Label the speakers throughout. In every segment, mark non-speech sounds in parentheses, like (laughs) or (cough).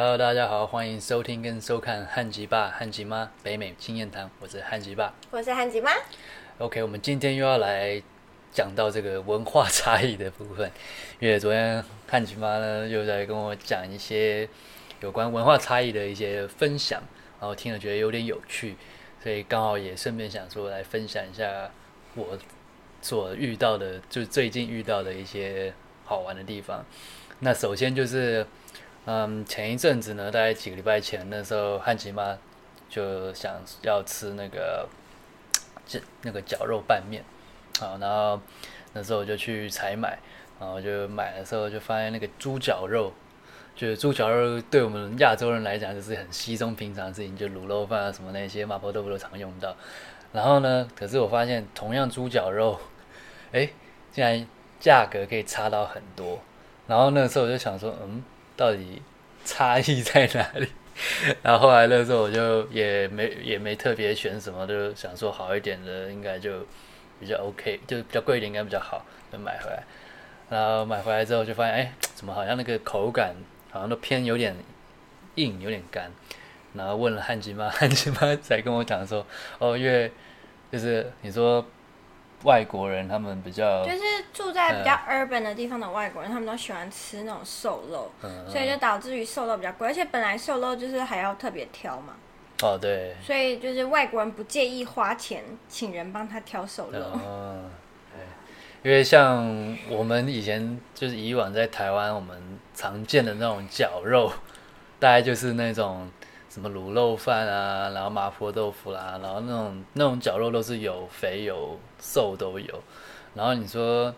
Speaker 1: Hello，大家好，欢迎收听跟收看汉吉爸、汉吉妈北美经验谈，我是汉吉爸。
Speaker 2: 我是汉吉妈。
Speaker 1: OK，我们今天又要来讲到这个文化差异的部分，因为昨天汉吉妈呢又在跟我讲一些有关文化差异的一些分享，然后听了觉得有点有趣，所以刚好也顺便想说来分享一下我所遇到的，就是最近遇到的一些好玩的地方。那首先就是，嗯，前一阵子呢，大概几个礼拜前，那时候汉吉妈就想要吃那个这那个绞肉拌面，好，然后那时候我就去采买，然后就买的时候就发现那个猪脚肉，就是猪脚肉对我们亚洲人来讲就是很稀松平常的事情，就卤肉饭啊什么那些麻婆豆腐都常用到。然后呢，可是我发现同样猪脚肉，哎，竟然价格可以差到很多。然后那时候我就想说，嗯，到底差异在哪里？(laughs) 然后后来那时候我就也没也没特别选什么，就想说好一点的应该就比较 OK，就比较贵一点应该比较好，就买回来。然后买回来之后就发现，哎，怎么好像那个口感好像都偏有点硬，有点干。然后问了汉吉妈，(laughs) 汉吉妈才跟我讲说，哦，因为就是你说外国人他们比较
Speaker 2: 就是住在比较 urban 的地方的外国人，他们都喜欢吃那种瘦肉，
Speaker 1: 嗯
Speaker 2: 所以就导致于瘦肉比较贵，而且本来瘦肉就是还要特别挑嘛，
Speaker 1: 哦对，
Speaker 2: 所以就是外国人不介意花钱请人帮他挑瘦肉。
Speaker 1: 嗯，对，因为像我们以前就是以往在台湾，我们常见的那种绞肉，大概就是那种什么卤肉饭啊，然后麻婆豆腐啦，然后那种那种绞肉都是有肥有瘦都有，然后你说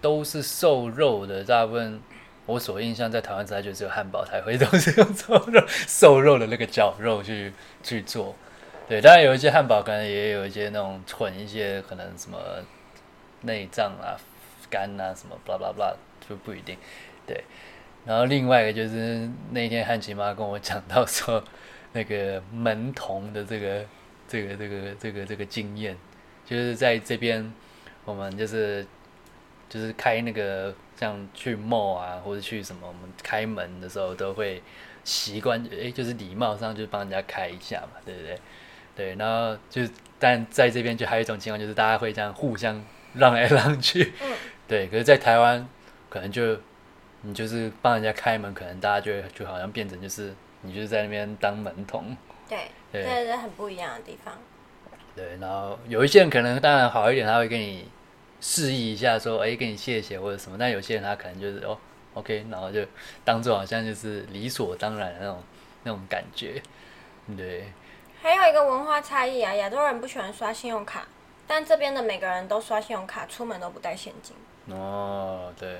Speaker 1: 都是瘦肉的，大部分我所印象在台湾吃，就只有汉堡才会都是用瘦肉瘦肉的那个绞肉去去做。对，当然有一些汉堡可能也有一些那种混一些可能什么内脏啊、肝啊什么 blah blah blah 就不一定。对，然后另外一个就是那天汉琪妈跟我讲到说，那个门童的这个这个这个这个这个经验，就是在这边我们就是就是开那个像去 mall 啊或者去什么，我们开门的时候都会习惯，诶，就是礼貌上就帮人家开一下嘛，对不对？对，然后就但在这边就还有一种情况，就是大家会这样互相让来让去，
Speaker 2: 嗯
Speaker 1: 对。可是，在台湾可能就你就是帮人家开门，可能大家就会就好像变成就是你就是在那边当门童，
Speaker 2: 对，(laughs)
Speaker 1: 对
Speaker 2: 这是很不一样的地方。
Speaker 1: 对。然后有一些人可能当然好一点，他会跟你示意一下说，哎，跟你谢谢或者什么。但有些人他可能就是哦，OK，然后就当做好像就是理所当然的那种那种感觉，对。
Speaker 2: 还有一个文化差异啊，亚洲人不喜欢刷信用卡，但这边的每个人都刷信用卡，出门都不带现金。
Speaker 1: 哦，对，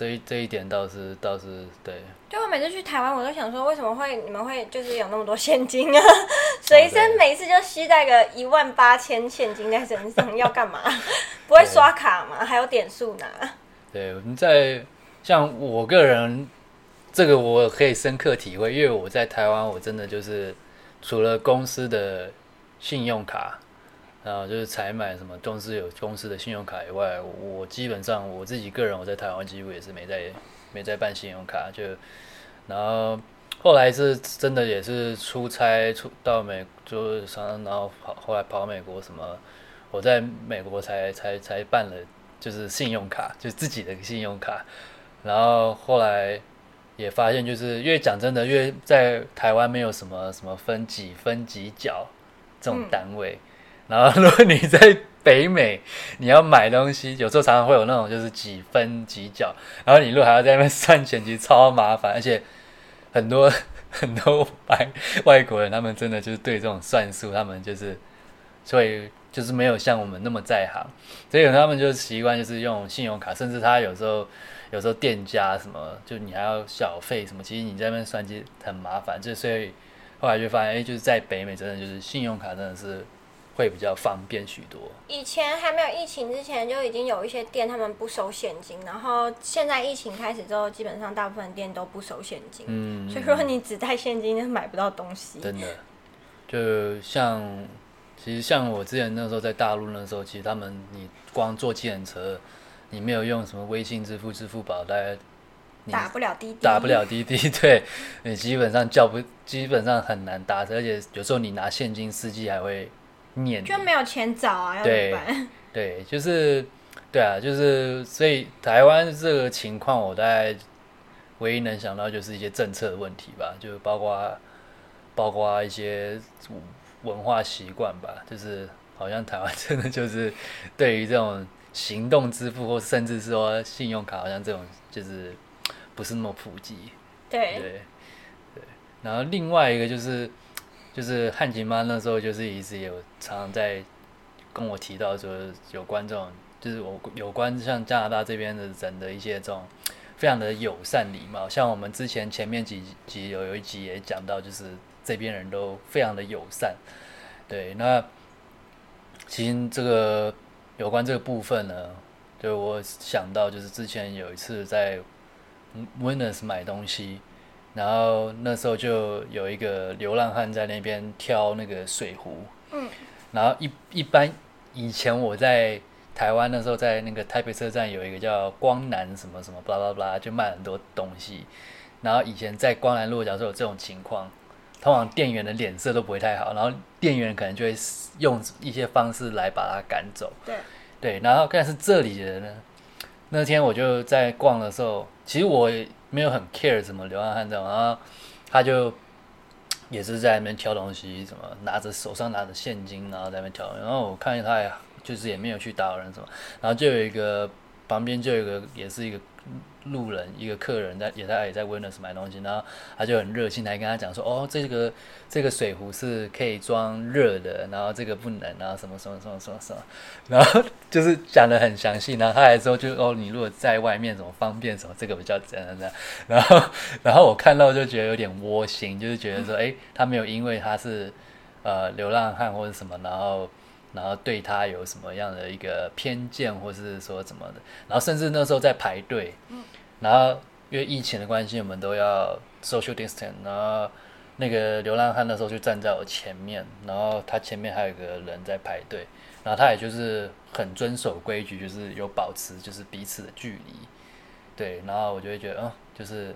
Speaker 1: 这一这一点倒是倒是对，
Speaker 2: 就我每次去台湾，我都想说，为什么会你们会就是有那么多现金啊？(laughs) 随身每次就携带个一万八千现金在身上，要干嘛？(laughs) 不会刷卡吗？还有点数拿？
Speaker 1: 对，我们在像我个人，这个我可以深刻体会，因为我在台湾，我真的就是除了公司的信用卡，然后就是采买什么公司有公司的信用卡以外，我基本上我自己个人我在台湾几乎也是没在没在办信用卡，就然后后来是真的也是出差出到美，就是常常然后跑后来跑美国什么，我在美国才才才办了就是信用卡，就自己的信用卡，然后后来也发现，就是因为讲真的，因为在台湾没有什么什么分几分几角这种单位，然后如果你在北美，你要买东西，有时候常常会有那种就是几分几角，然后你如果还要在那边算钱，其实超麻烦，而且很多 (laughs) 很多外外国人，他们真的就是对这种算术，他们就是所以就是没有像我们那么在行，所以他们就习惯就是用信用卡，甚至他有时候有时候店家什么，就你还要小费什么，其实你在那边算其实很麻烦，就所以后来就发现，哎、就是在北美真的就是信用卡真的是会比较方便许多。
Speaker 2: 以前还没有疫情之前，就已经有一些店他们不收现金，然后现在疫情开始之后，基本上大部分店都不收现金。
Speaker 1: 嗯，
Speaker 2: 所以说你只带现金，就买不到东西。
Speaker 1: 真的，就像其实像我之前那时候在大陆那时候，其实他们你光坐计程车，你没有用什么微信支付、支付宝，大概你
Speaker 2: 打不了滴滴，
Speaker 1: 打不了滴滴，(laughs) 对你基本上叫不，基本上很难打车，而且有时候你拿现金，司机还会
Speaker 2: 就没有钱找啊，要怎
Speaker 1: 对
Speaker 2: 么办？(laughs)
Speaker 1: 对，就是对啊，就是所以台湾这个情况，我大概唯一能想到就是一些政策的问题吧，就包括包括一些文化习惯吧，就是好像台湾真的就是对于这种行动支付或甚至说信用卡，好像这种就是不是那么普及。
Speaker 2: 对，
Speaker 1: 对对，然后另外一个就是就是汉吉妈那时候就是一直有常常在跟我提到说有关这种就是我有关像加拿大这边的人的一些这种非常的友善礼貌，像我们之前前面几集有有一集也讲到，就是这边人都非常的友善。对，那其实这个有关这个部分呢，就我想到就是之前有一次在 Winners 买东西，然后那时候就有一个流浪汉在那边挑那个水壶，
Speaker 2: 嗯，
Speaker 1: 然后一一般以前我在台湾那时候在那个台北车站有一个叫光南什么什么巴拉巴拉，就卖很多东西，然后以前在光南路假设有这种情况，通常店员的脸色都不会太好，然后店员可能就会用一些方式来把他赶走，
Speaker 2: 对，
Speaker 1: 对，然后但是这里的人呢，那天我就在逛的时候，其实我也没有很 care 什么流浪汉这种，然后他就 (tsk) 也是在那边挑东西，什么拿着手上拿着现金，然后在那边挑，然后我看见他也就是也没有去打扰人什么，然后就有一个旁边就有一个也是一个路人，一个客人在也在也在 w i n n e s 买东西，然后他就很热心，还跟他讲说，哦，这个这个水壶是可以装热的，然后这个不能，然后什么什么什么什么什么，然后就是讲的很详细，然后他还说就哦，你如果在外面怎么方便什么，这个比较怎样怎样，然后然后我看到就觉得有点窝心，就是觉得说，哎，他没有因为他是呃流浪汉或者什么，然后。然后对他有什么样的一个偏见，或是说怎么的，然后甚至那时候在排队，然后因为疫情的关系，我们都要 social distance，然后那个流浪汉那时候就站在我前面，然后他前面还有一个人在排队，然后他也就是很遵守规矩，就是有保持就是彼此的距离，对，然后我就会觉得，嗯，就是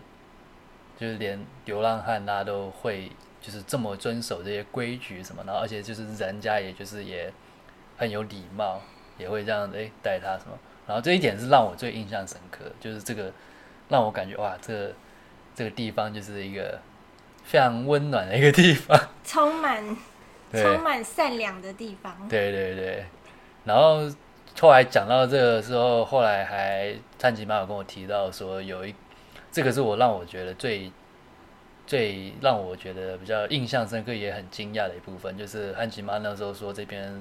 Speaker 1: 就是连流浪汉大家都会就是这么遵守这些规矩什么，然后而且就是人家也就是也很有礼貌，也会这样诶带他什么，然后这一点是让我最印象深刻，就是这个让我感觉哇，这个这个地方就是一个非常温暖的一个地方，
Speaker 2: 充满 (laughs) 充满善良的地方。
Speaker 1: 对对对，然后后来讲到这个时候，后来还探吉妈有跟我提到说，有一这个是我让我觉得最最让我觉得比较印象深刻，也很惊讶的一部分，就是汉吉妈那时候说这边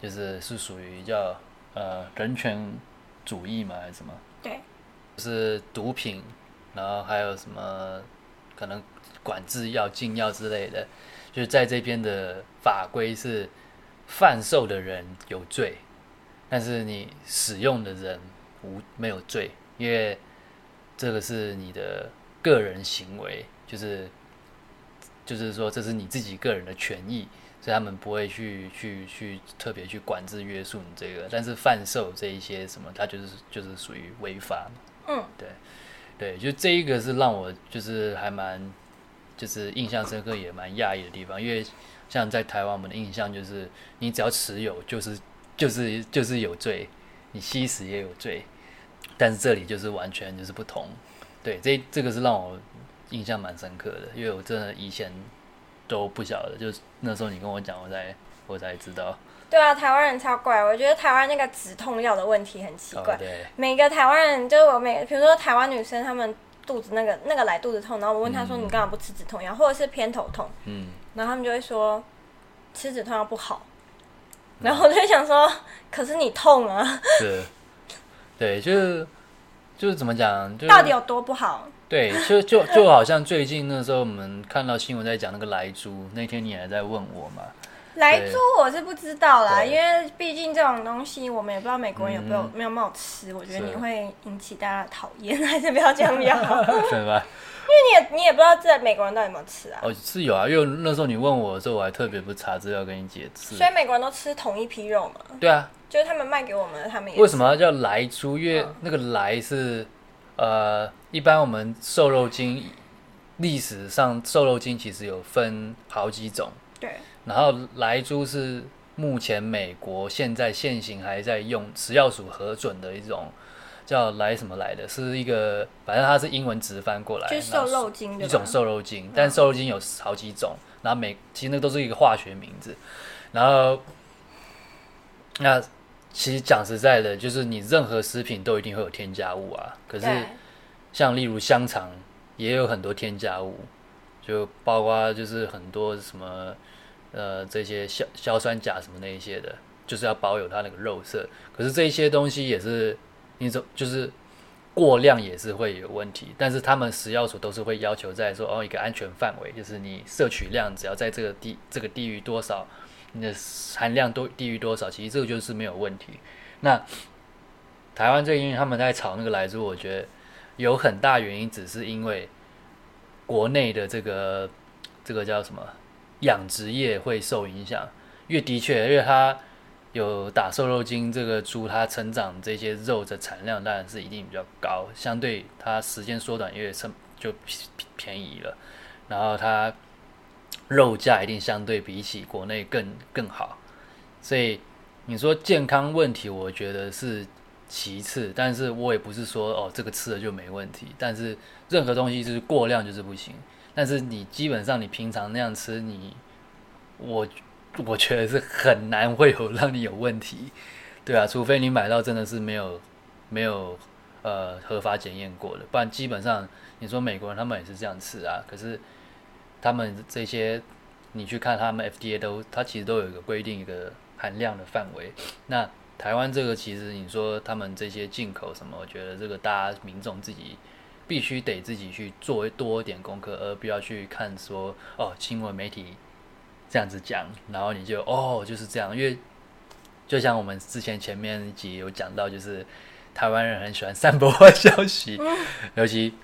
Speaker 1: 就是是属于叫呃人权主义嘛，还是什么？
Speaker 2: 对，
Speaker 1: 就是毒品，然后还有什么可能管制药、禁药之类的，就是在这边的法规是贩售的人有罪，但是你使用的人无没有罪，因为这个是你的个人行为，就是就是说这是你自己个人的权益，所以他们不会去去去特别去管制约束你这个，但是贩售这一些什么，它就是就是属于违法嘛。
Speaker 2: 嗯，
Speaker 1: 对，对，就这一个是让我就是还蛮就是印象深刻，也蛮讶异的地方，因为像在台湾，我们的印象就是你只要持有就是就是就是有罪，你吸食也有罪，但是这里就是完全就是不同。对，这这个是让我印象蛮深刻的，因为我真的以前都不晓得，就是那时候你跟我讲，我才我才知道。
Speaker 2: 对啊，台湾人超怪，我觉得台湾那个止痛药的问题很奇怪。
Speaker 1: 哦、对，
Speaker 2: 每个台湾人就是我每，比如说台湾女生，她们肚子那个那个来肚子痛，然后我问她说、
Speaker 1: 嗯
Speaker 2: 你干嘛不吃止痛药，或者是偏头痛，
Speaker 1: 嗯，
Speaker 2: 然后他们就会说吃止痛药不好。(laughs) 然后我就想说，可是你痛啊，
Speaker 1: 是，对，就是就是怎么讲，就
Speaker 2: 到底有多不好？
Speaker 1: 对，就就就好像最近那时候我们看到新闻在讲那个莱猪，那天你还在问我嘛，
Speaker 2: 来猪我是不知道啦，因为毕竟这种东西我们也不知道美国人有没有、
Speaker 1: 嗯
Speaker 2: 没有没有吃，我觉得你会引起大家的讨厌，(laughs) 还是不要这样比较好。因为？你也你也不知道这美国人到底有没有吃啊，
Speaker 1: 哦，是有啊，因为那时候你问我的时候，我还特别不查资料跟你解释
Speaker 2: 所。以美国人都吃同一批肉嘛，
Speaker 1: 对啊，
Speaker 2: 就是他们卖给我们的，他们也
Speaker 1: 为什么要叫莱猪？因为
Speaker 2: 嗯
Speaker 1: 那个莱是呃，一般我们瘦肉精历史上瘦肉精其实有分好几种，
Speaker 2: 对，
Speaker 1: 然后莱猪是目前美国现在现行还在用食药署核准的一种叫莱什么来的，是一个反正它是英文直翻过来，
Speaker 2: 就是瘦肉精对吧？
Speaker 1: 一种瘦肉精，但瘦肉精有好几种，然后每其实那都是一个化学名字，然后那其实讲实在的，就是你任何食品都一定会有添加物啊，可是
Speaker 2: 对
Speaker 1: 像例如香肠也有很多添加物，就包括就是很多什么呃这些硝硝酸钾什么那一些的，就是要保有它那个肉色。可是这些东西也是你说就是过量也是会有问题，但是他们食药署都是会要求在说哦一个安全范围，就是你摄取量只要在这个低这个低于多少，你的含量多低于多少，其实这个就是没有问题。那台湾最近他们在炒那个来猪，我觉得有很大原因，只是因为国内的这个这个叫什么养殖业会受影响，因为的确，因为它有打瘦肉精，这个猪它成长这些肉的产量当然是一定比较高，相对它时间缩短，因为成就便宜了，然后它肉价一定相对比起国内更更好，所以你说健康问题，我觉得是其次，但是我也不是说哦这个吃了就没问题，但是任何东西就是过量就是不行，但是你基本上你平常那样吃，你我 (laughs) 我觉得是很难会有让你有问题，对啊，除非你买到真的是没有没有呃合法检验过的，不然基本上你说美国人他们也是这样吃啊，可是他们这些你去看他们 FDA 都，它其实都有一个规定一个含量的范围。那台湾这个其实你说他们这些进口什么，我觉得这个大家民众自己必须得自己去做多一点功课，而不要去看说哦新闻媒体这样子讲，然后你就哦就是这样，因为就像我们之前前面一集有讲到，就是台湾人很喜欢散播坏消息，尤其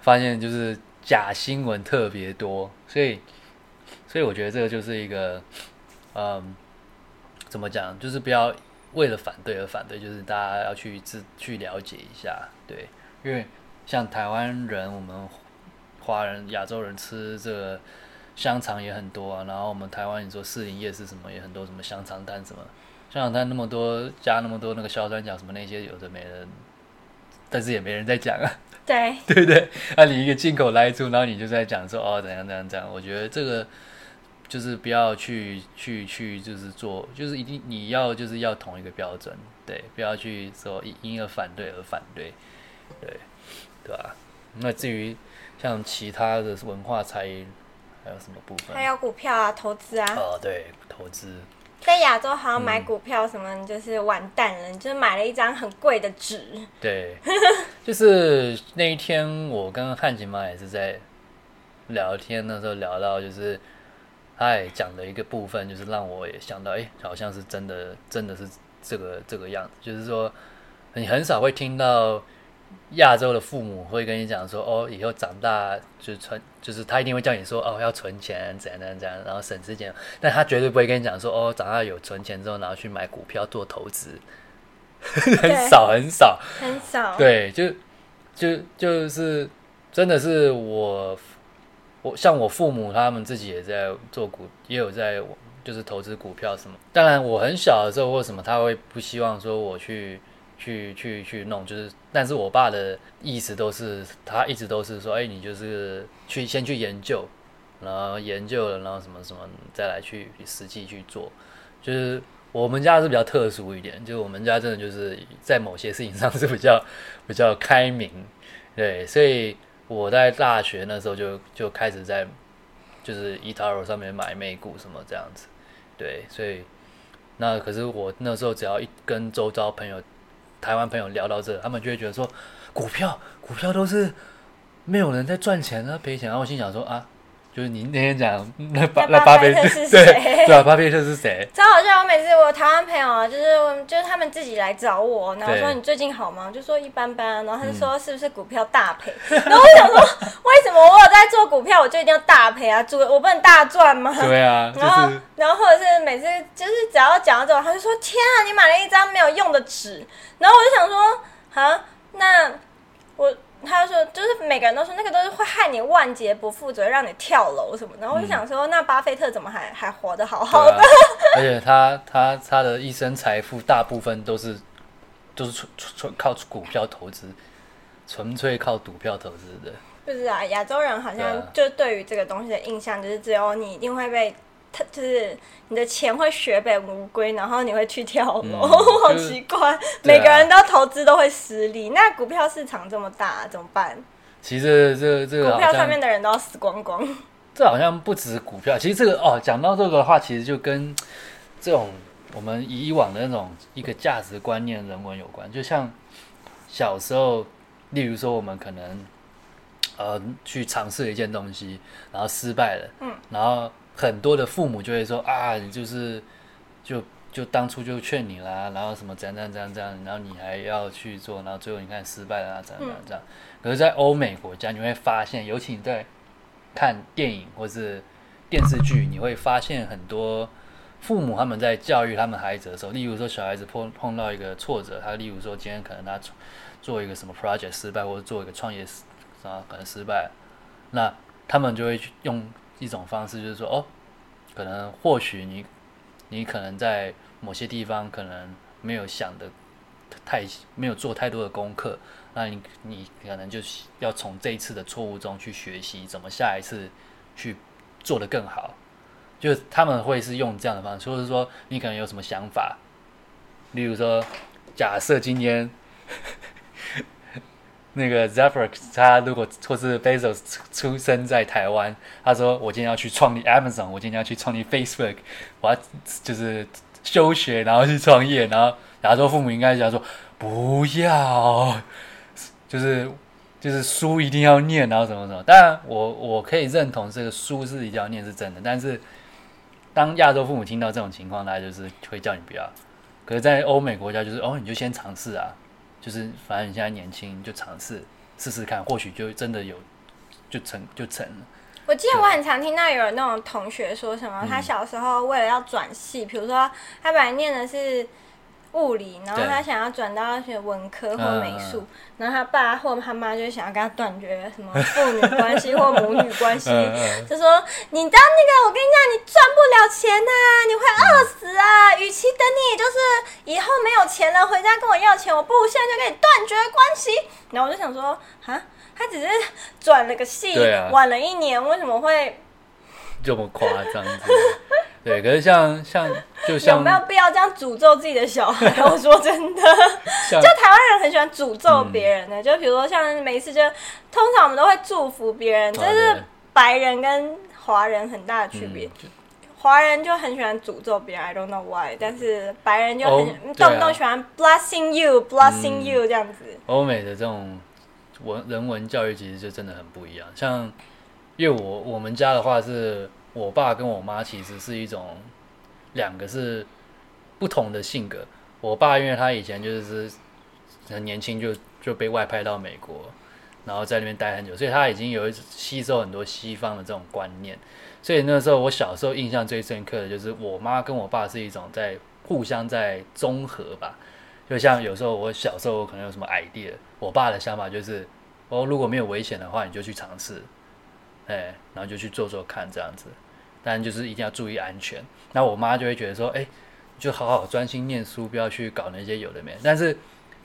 Speaker 1: 发现就是假新闻特别多，所以所以我觉得这个就是一个嗯怎么讲，就是不要为了反对而反对，就是大家要去自去了解一下，对，因为像台湾人，我们华人、亚洲人吃这个香肠也很多啊，然后我们台湾你说士林夜市什么也很多，什么香肠摊什么。香肠摊那么多加那么多那个硝酸钾什么那些有的没的，但是也没人在讲啊，
Speaker 2: 对，(laughs)
Speaker 1: 对不对？啊，你一个进口来猪，然后你就在讲说哦怎样怎样怎样，我觉得这个就是不要去去去就是做，就是一定你要就是要同一个标准，对，不要去说因因而反对而反对，对对吧、那至于像其他的文化差异，还有什么部分？
Speaker 2: 还有股票啊，投资啊，
Speaker 1: 哦，对，投资。
Speaker 2: 在亚洲好像买股票什么，你就是完蛋了，你就是买了一张很贵的纸，
Speaker 1: 对，就是那一天我跟汉景妈也是在聊天的时候聊到，就是他也讲的一个部分，就是让我也想到，哎、好像是真的，真的是这个这个样子，就是说你很少会听到亚洲的父母会跟你讲说，哦，以后长大就存，就是他一定会叫你说，哦，要存钱，怎样怎样怎样，然后省吃俭用，但他绝对不会跟你讲说，哦，长大有存钱之后，然后去买股票做投资，(laughs) 很少很少。
Speaker 2: 很少。
Speaker 1: 对，就就就是真的是我我像我父母他们自己也在做股，也有在就是投资股票什么。当然我很小的时候或什么，他会不希望说我去去去去弄，就是但是我爸的意思都是他一直都是说，哎，你就是去先去研究，然后研究了，然后什么什么再来去实际去做，就是。我们家是比较特殊一点，就是我们家真的就是在某些事情上是比较比较开明，对，所以我在大学那时候就就开始在就是 eToro 上面买美股什么这样子，对，所以那可是我那时候只要一跟周遭朋友、台湾朋友聊到这，他们就会觉得说股票股票都是没有人在赚钱啊，赔钱，啊我心想说啊。就是你那天讲那巴
Speaker 2: 那巴菲特是 (laughs)
Speaker 1: 对
Speaker 2: 谁
Speaker 1: 对啊，巴菲特是谁？
Speaker 2: 超好笑！我每次我台湾朋友啊，就是就是他们自己来找我，然后说你最近好吗？就说一般般啊，然后他就说
Speaker 1: 嗯
Speaker 2: 是不是股票大赔？(laughs) 然后我想说，为什么我有在做股票，我就一定要大赔啊？做我不能大赚吗？
Speaker 1: 对啊，就 (laughs)
Speaker 2: 然后，然后或者是每次就是只要讲到这种，他就说：“天啊，你买了一张没有用的纸。”然后我就想说：“啊，那我他就说，就是每个人都说那个都是会害你万劫不复，只会让你跳楼什么的。然后我就想说，那巴菲特怎么还还活得好好的？
Speaker 1: 啊 (laughs) 而且他他他的一生财富大部分都是都是纯纯靠股票投资，纯粹靠股票投资的。
Speaker 2: 就是啊，亚洲人好像就对于这个东西的印象，就是只有你一定会被。他就是你的钱会血本无归，然后你会去跳楼，
Speaker 1: 嗯 (laughs)
Speaker 2: 好奇怪。
Speaker 1: 啊
Speaker 2: 每个人都投资都会失利，那股票市场这么大，怎么办？
Speaker 1: 其实这这个
Speaker 2: 股票上面的人都要死光光。(laughs)
Speaker 1: 这好像不止股票，其实这个哦，讲到这个的话，其实就跟这种我们以往的那种一个价值观念、人文有关。就像小时候，例如说我们可能呃去尝试一件东西，然后失败了，
Speaker 2: 嗯，
Speaker 1: 然后很多的父母就会说啊，你就是就就当初就劝你啦，然后什么怎样怎样怎样怎样，然后你还要去做，然后最后你看失败了啊，怎样怎样怎样。可是，在欧美国家，你会发现，尤其你在看电影或是电视剧，你会发现很多父母他们在教育他们孩子的时候，例如说小孩子碰碰到一个挫折，他例如说今天可能他做一个什么 project 失败，或者做一个创业失啊可能失败了，那他们就会去用一种方式，就是说哦，可能或许你你可能在某些地方可能没有想的太没有做太多的功课，那你你可能就要从这一次的错误中去学习，怎么下一次去做得更好。就他们会是用这样的方式，或者说你可能有什么想法，例如说，假设今天那个 Zephyr 他如果或是 Bezos 出出生在台湾，他说我今天要去创立 Amazon，我今天要去创立 Facebook，我要就是休学然后去创业，然后亚洲父母应该讲说不要，就是就是书一定要念，然后什么什么。当然我我可以认同这个书是一定要念是真的，但是当亚洲父母听到这种情况，他就是会叫你不要。可是，在欧美国家就是哦，你就先尝试啊，就是反正你现在年轻，就尝试试试看，或许就真的有就成就成了。
Speaker 2: 我记得我很常听到有那种同学说什么，
Speaker 1: 嗯
Speaker 2: 他小时候为了要转系，比如说他本来念的是物理，然后他想要转到学文科或美术
Speaker 1: 嗯，
Speaker 2: 然后他爸或他妈就想要跟他断绝什么父女关系或母女关系，(laughs) 就说你当那个，我跟你讲，你赚不了钱呐、你会饿死啊！与其等你就是以后没有钱了回家跟我要钱，我不如现在就跟你断绝关系。然后我就想说，啊，他只是转了个系，
Speaker 1: 啊
Speaker 2: 晚了一年，为什么会
Speaker 1: 这么夸张子？(laughs) 对，可是像像就
Speaker 2: 有没有必要这样诅咒自己的小孩？(laughs) 我说真的，(laughs) 就台湾人很喜欢诅咒别人的，就比如说像每次就通常我们都会祝福别人，这
Speaker 1: 啊
Speaker 2: 是白人跟华人很大的区别。
Speaker 1: 嗯
Speaker 2: 华人就很喜欢诅咒别人，I don't know why，但是白人就很、动不动喜欢 blessing you，blessing
Speaker 1: 嗯
Speaker 2: you 这样子。
Speaker 1: 欧美的这种文人文教育其实就真的很不一样。像因为我我们家的话是，我爸跟我妈其实是一种两个是不同的性格。我爸因为他以前就是很年轻就就被外派到美国，然后在那边待很久，所以他已经有吸收很多西方的这种观念。所以那时候我小时候印象最深刻的就是我妈跟我爸是一种在互相在综合吧。就像有时候我小时候可能有什么 idea，我爸的想法就是，哦，如果没有危险的话，你就去尝试，哎，然后就去做做看这样子，但就是一定要注意安全。那我妈就会觉得说，哎，就好好专心念书，不要去搞那些有的没的。但是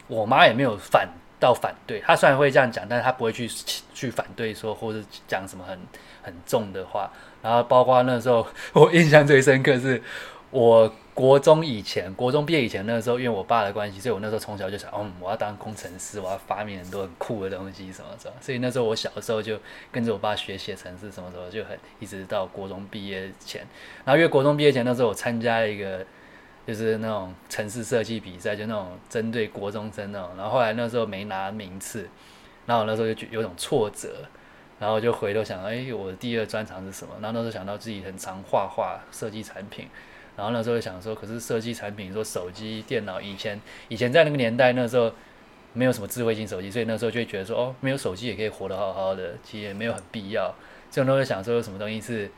Speaker 1: 我妈也没有反到反对，她虽然会这样讲，但是她不会去去反对说或者讲什么很很重的话。然后包括那时候 (laughs) 我印象最深刻是，我国中以前，国中毕业以前那个时候，因为我爸的关系，所以我那时候从小就想，嗯，我要当工程师，我要发明很多很酷的东西什么什么。所以那时候我小的时候就跟着我爸学写程式什么什么，就很一直到国中毕业前。然后因为国中毕业前那时候我参加了一个就是那种城市设计比赛，就那种针对国中生那种。然后后来那时候没拿名次，然后我那时候就有种挫折。然后就回头想，哎，我的第二专长是什么？然后那时候想到自己很常画画、设计产品，然后那时候就想说，可是设计产品，说手机、电脑，以前以前在那个年代，那时候没有什么智慧型手机，所以那时候就会觉得说，哦，没有手机也可以活得好好的，其实也没有很必要。所以那时候想说，有什么东西是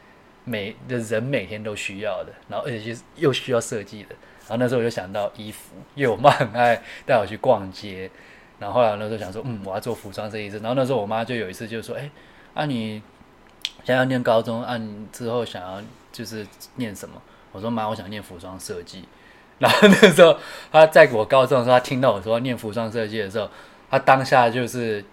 Speaker 1: 每的人每天都需要的，然后而且是又需要设计的。然后那时候我就想到衣服，因为我妈很爱带我去逛街，然后后来那时候想说，嗯，我要做服装设计师。然后那时候我妈就有一次就说，哎，啊你想要念高中，啊你之后想要就是念什么？我说妈，我想念服装设计。然后那时候他在我高中的时候，他听到我说念服装设计的时候，他当下就是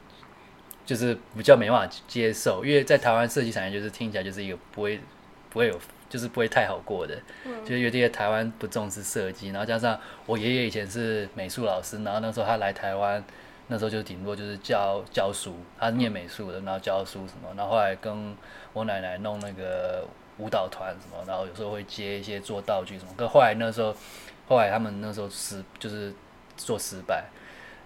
Speaker 1: 就是比较没办法接受，因为在台湾设计产业就是听起来就是一个不会不会有就是不会太好过的，就是有些台湾不重视设计，然后加上我爷爷以前是美术老师，然后那时候他来台湾，那时候就顶多就是教教书，他念美术的，然后教书什么，然后后来跟我奶奶弄那个舞蹈团什么，然后有时候会接一些做道具什么，可后来那时候。后来他们那时候失就是做失败，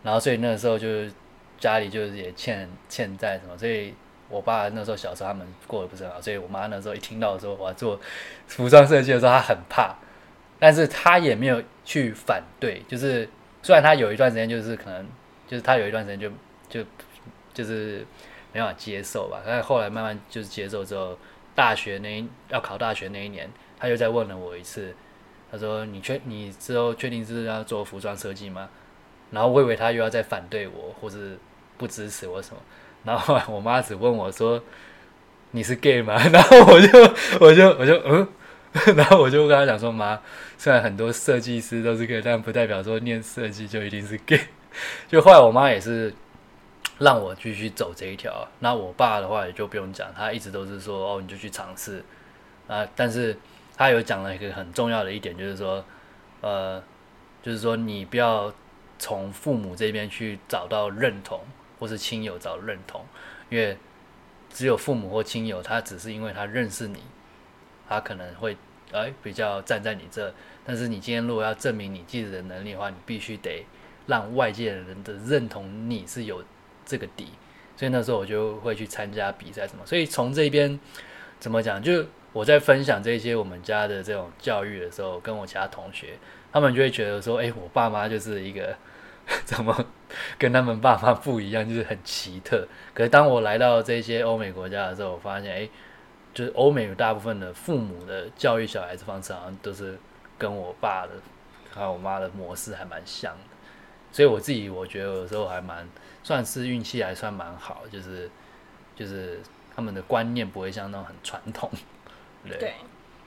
Speaker 1: 然后所以那时候就是家里就是也欠欠债什么，所以我爸那时候小时候他们过得不是很好，所以我妈那时候一听到说我要做服装设计的时候，她很怕，(laughs) 但是她也没有去反对，就是虽然她有一段时间就是可能就是她有一段时间就就就是没办法接受吧，但是后来慢慢就是接受之后，大学那要考大学那一年，她又再问了我一次。他说：“你确你之后确定是要做服装设计吗？”然后我以为他又要再反对我，或是不支持我什么。然后我妈只问我说：“你是 gay 吗？” (laughs) 然后我就我就我就嗯，(laughs) 然后我就跟他讲说：“妈，虽然很多设计师都是 gay，但不代表说念设计就一定是 gay。(laughs) ”就后来我妈也是让我继续走这一条。那我爸的话也就不用讲，他一直都是说：“哦，你就去尝试啊。”但是。他有讲了一个很重要的一点，就是说，呃，就是说你不要从父母这边去找到认同，或是亲友找认同，因为只有父母或亲友，他只是因为他认识你，他可能会哎比较站在你这。但是你今天如果要证明你自己的能力的话，你必须得让外界的人的认同你是有这个底。所以那时候我就会去参加比赛什么。所以从这边怎么讲就。我在分享这些我们家的这种教育的时候，跟我其他同学，他们就会觉得说：“哎，我爸妈就是一个 (laughs) 怎么跟他们爸妈不一样，就是很奇特。”可是当我来到这些欧美国家的时候，我发现，哎，就是欧美有大部分的父母的教育小孩子方式，好像都是跟我爸的还有我妈的模式还蛮像。所以我自己我觉得有时候还蛮算是运气还算蛮好，就是就是他们的观念不会像那种很传统。
Speaker 2: 对，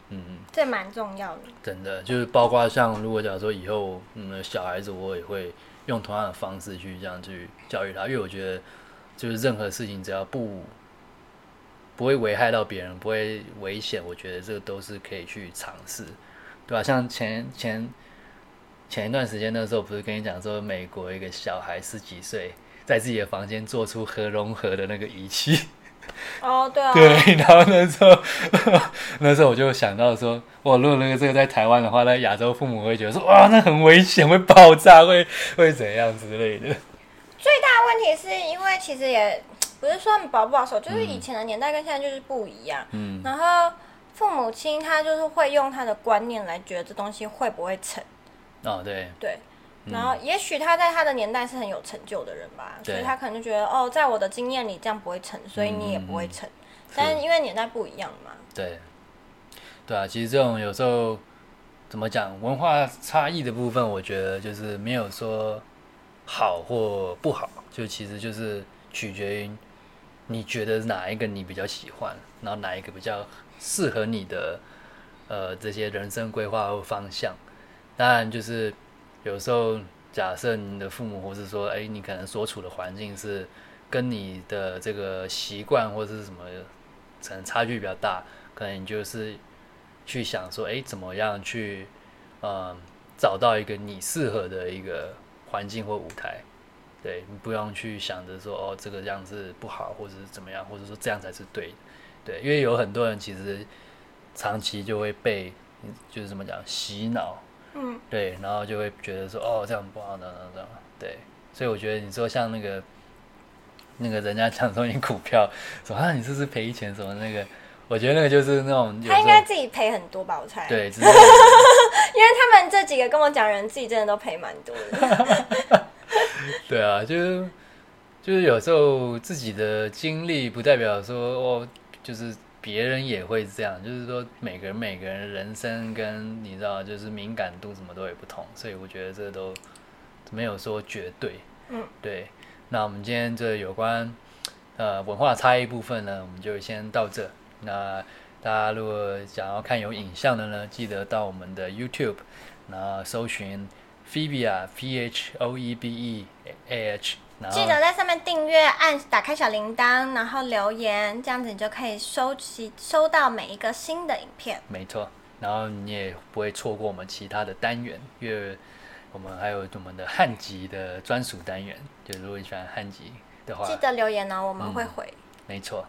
Speaker 2: 嗯嗯，这蛮重要的。
Speaker 1: 真的，就是包括像如果假如说以后，嗯，小孩子我也会用同样的方式去这样去教育他，因为我觉得就是任何事情只要不不会危害到别人，不会危险，我觉得这个都是可以去尝试，对吧？像前前前一段时间那时候，不是跟你讲说，美国一个小孩十几岁，在自己的房间做出核融合的那个仪器。
Speaker 2: 哦，对啊，(laughs)
Speaker 1: 对，然后那时候，(laughs) 那时候我就想到说，哇，如果那个这个在台湾的话，那亚洲父母会觉得说，哇，那很危险，会爆炸，会会怎样之类的。
Speaker 2: 最大问题是因为其实也不是说保不保守，就是以前的年代跟现在就是不一样。嗯，然后父母亲他就是会用他的观念来觉得这东西会不会成。
Speaker 1: 哦，对，
Speaker 2: 对。然后，也许他在他的年代是很有成就的人吧，所以他可能就觉得，哦，在我的经验里这样不会成，所以你也不会成。但是因为年代不一样嘛。
Speaker 1: 对，对啊，其实这种有时候怎么讲，文化差异的部分，我觉得就是没有说好或不好，就其实就是取决于你觉得哪一个你比较喜欢，然后哪一个比较适合你的呃这些人生规划或方向。当然就是。有时候，假设你的父母，或是说，哎，你可能所处的环境是跟你的这个习惯或者是什么，可能差距比较大，可能你就是去想说，哎，怎么样去，嗯，找到一个你适合的一个环境或舞台，对你不用去想着说，哦，这个样子不好，或者是怎么样，或者说这样才是对的，对，因为有很多人其实长期就会被，就是怎么讲，洗脑。嗯，对，然后就会觉得说，哦，这样不好，这样这样，对，所以我觉得你说像那个那个人家讲说你股票，说啊你是不是赔钱什么那个，我觉得那个就是那种
Speaker 2: 他应该自己赔很多吧，我猜，
Speaker 1: 对，(laughs) 因
Speaker 2: 为他们这几个跟我讲人，自己真的都赔蛮多的。(laughs)
Speaker 1: 对啊，就是就是有时候自己的经历不代表说哦，就是。别人也会这样，就是说每个人每个人人生跟你知道，就是敏感度什么都会不同，所以我觉得这都没有说绝对。
Speaker 2: 嗯，
Speaker 1: 对。那我们今天这有关呃文化差异部分呢，我们就先到这。那大家如果想要看有影像的呢，记得到我们的 YouTube，然后搜寻 Phoebe 啊，P H O E B E A H，
Speaker 2: 记得在上面订阅，按打开小铃铛，然后留言，这样子你就可以收集收到每一个新的影片。
Speaker 1: 没错，然后你也不会错过我们其他的单元，因为我们还有我们的汉籍的专属单元，就如果你喜欢汉籍的话，
Speaker 2: 记得留言哦，我们会回。
Speaker 1: 没错。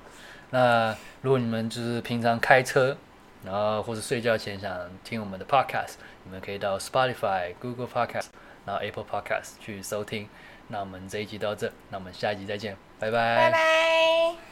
Speaker 1: 那如果你们就是平常开车，然后或者睡觉前想听我们的 podcast，你们可以到 Spotify、Google Podcast，然后 Apple Podcast 去收听。那我们这一集到这，那我们下一集再见，拜拜。
Speaker 2: 拜拜。